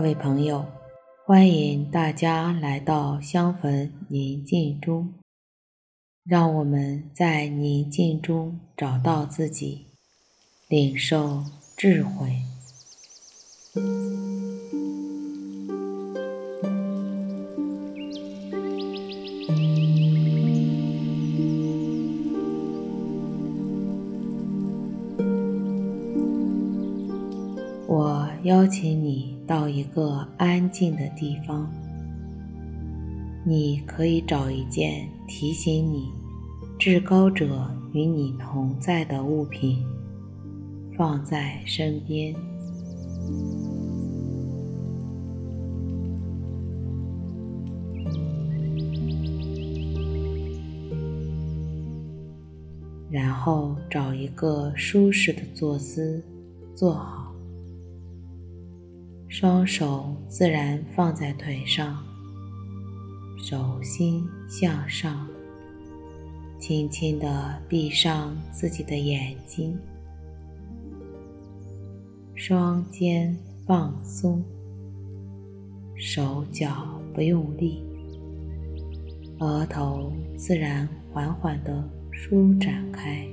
各位朋友，欢迎大家来到香焚宁静中，让我们在宁静中找到自己，领受智慧。我邀请你到一个安静的地方，你可以找一件提醒你至高者与你同在的物品，放在身边，然后找一个舒适的坐姿，坐好。双手自然放在腿上，手心向上，轻轻地闭上自己的眼睛，双肩放松，手脚不用力，额头自然缓缓地舒展开，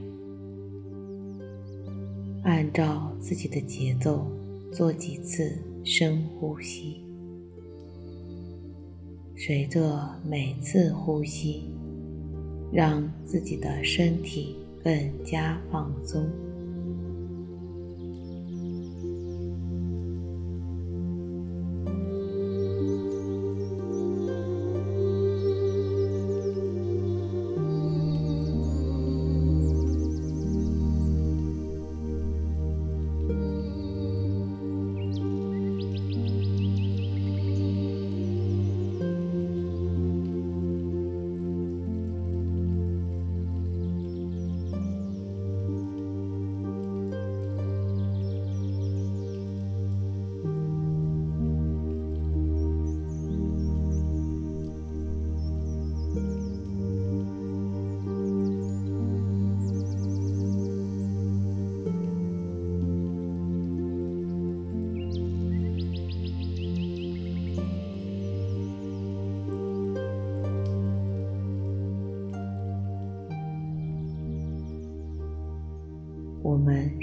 按照自己的节奏做几次。深呼吸，随着每次呼吸，让自己的身体更加放松。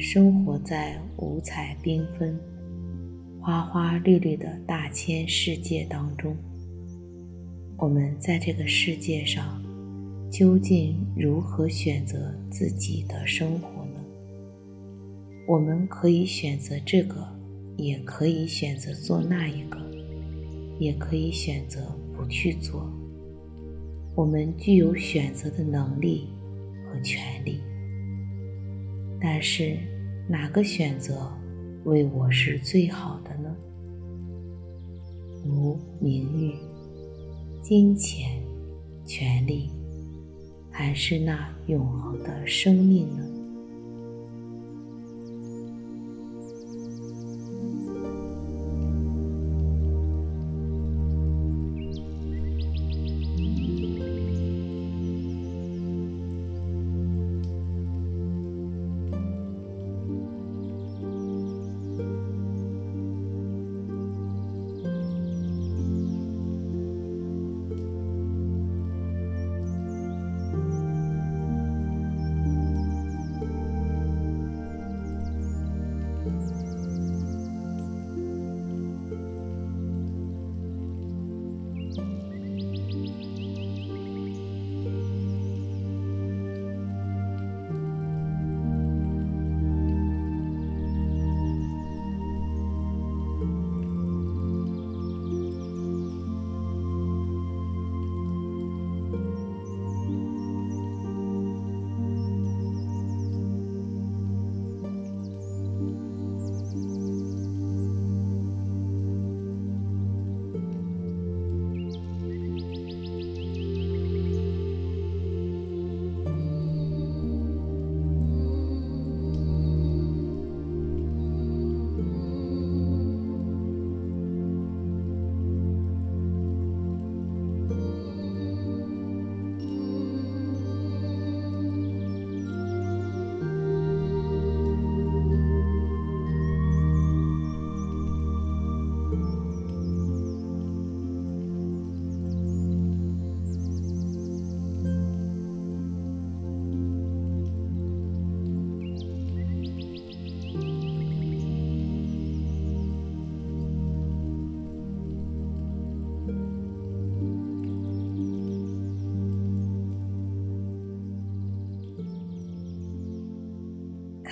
生活在五彩缤纷、花花绿绿的大千世界当中。我们在这个世界上，究竟如何选择自己的生活呢？我们可以选择这个，也可以选择做那一个，也可以选择不去做。我们具有选择的能力和权利。但是，哪个选择为我是最好的呢？如名誉、金钱、权利，还是那永恒的生命呢？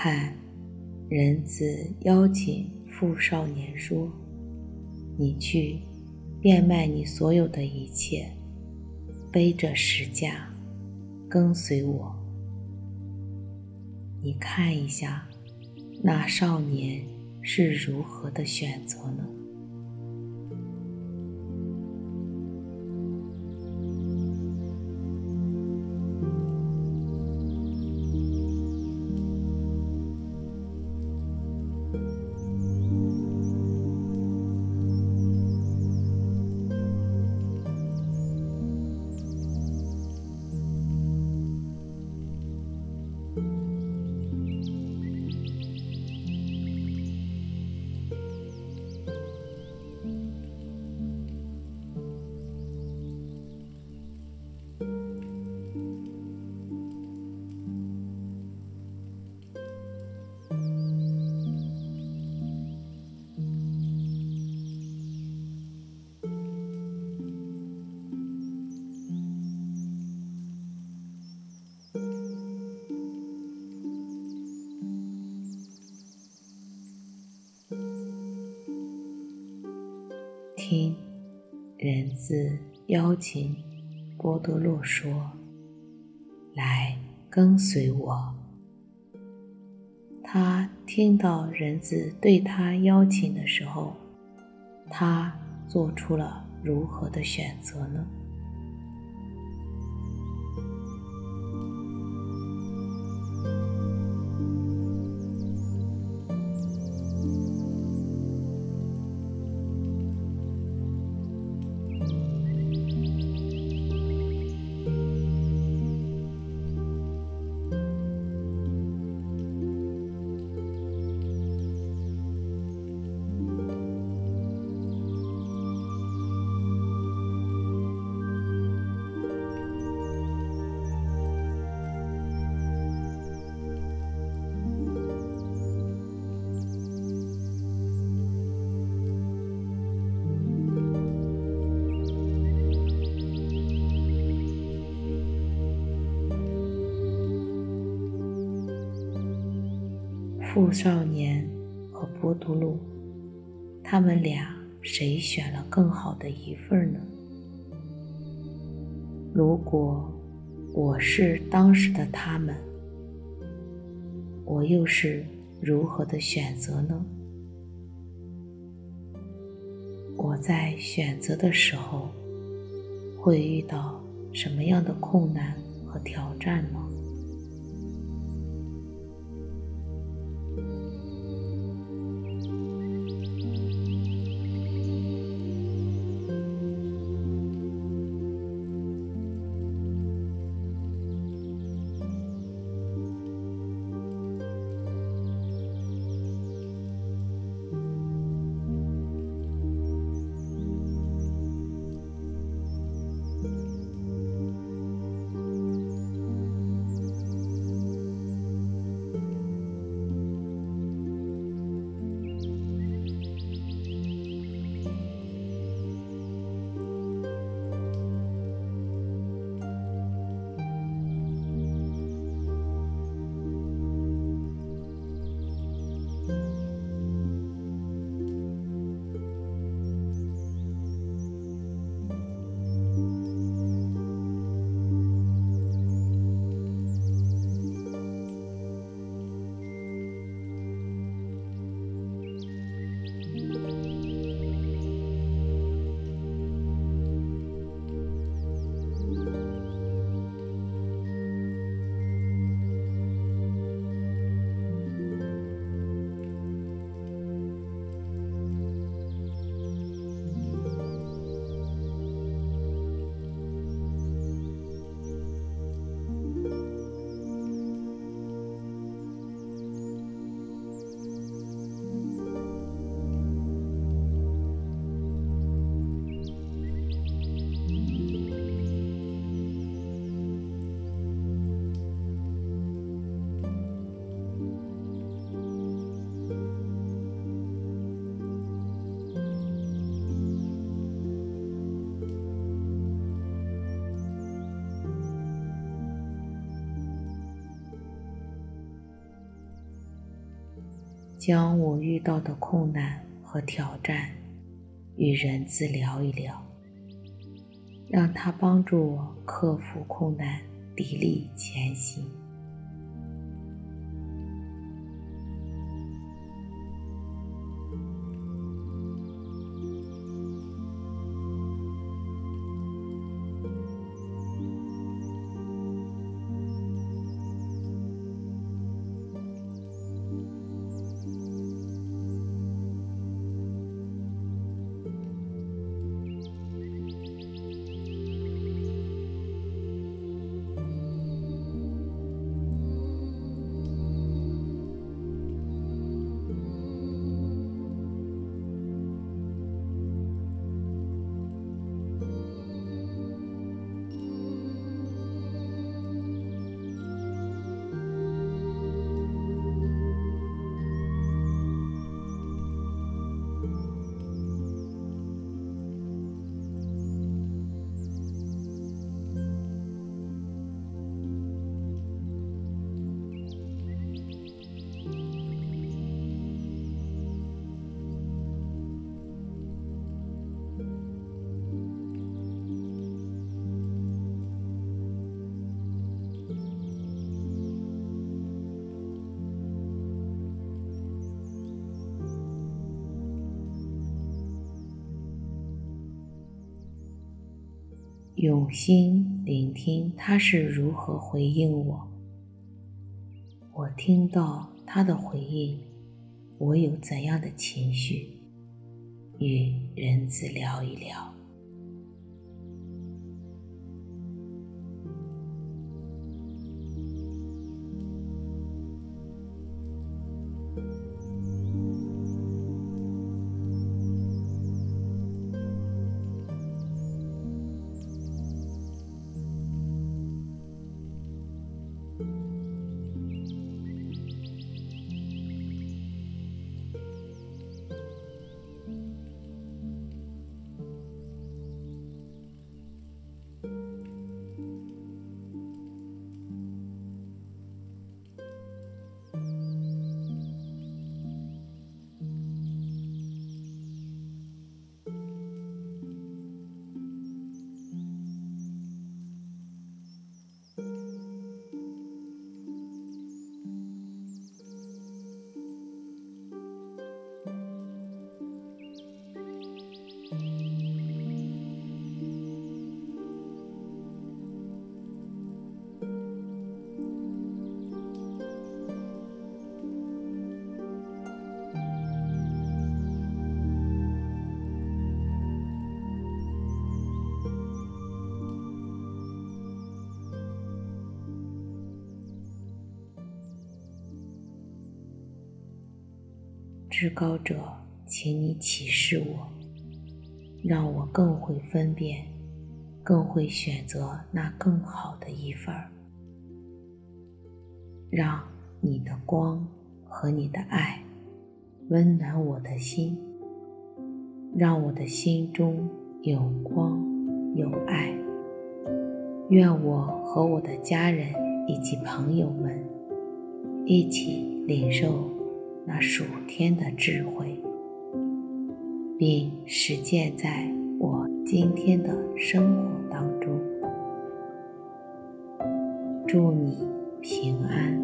看，人子邀请富少年说：“你去，变卖你所有的一切，背着十架，跟随我。”你看一下，那少年是如何的选择呢？听，人子邀请波多洛说：“来跟随我。”他听到人子对他邀请的时候，他做出了如何的选择呢？富少年和波多禄，他们俩谁选了更好的一份呢？如果我是当时的他们，我又是如何的选择呢？我在选择的时候，会遇到什么样的困难和挑战吗？将我遇到的困难和挑战与人资聊一聊，让他帮助我克服困难，砥砺前行。用心聆听他是如何回应我。我听到他的回应，我有怎样的情绪？与人子聊一聊。至高者，请你启示我，让我更会分辨，更会选择那更好的一份儿。让你的光和你的爱温暖我的心，让我的心中有光有爱。愿我和我的家人以及朋友们一起领受。那属天的智慧，并实践在我今天的生活当中。祝你平安。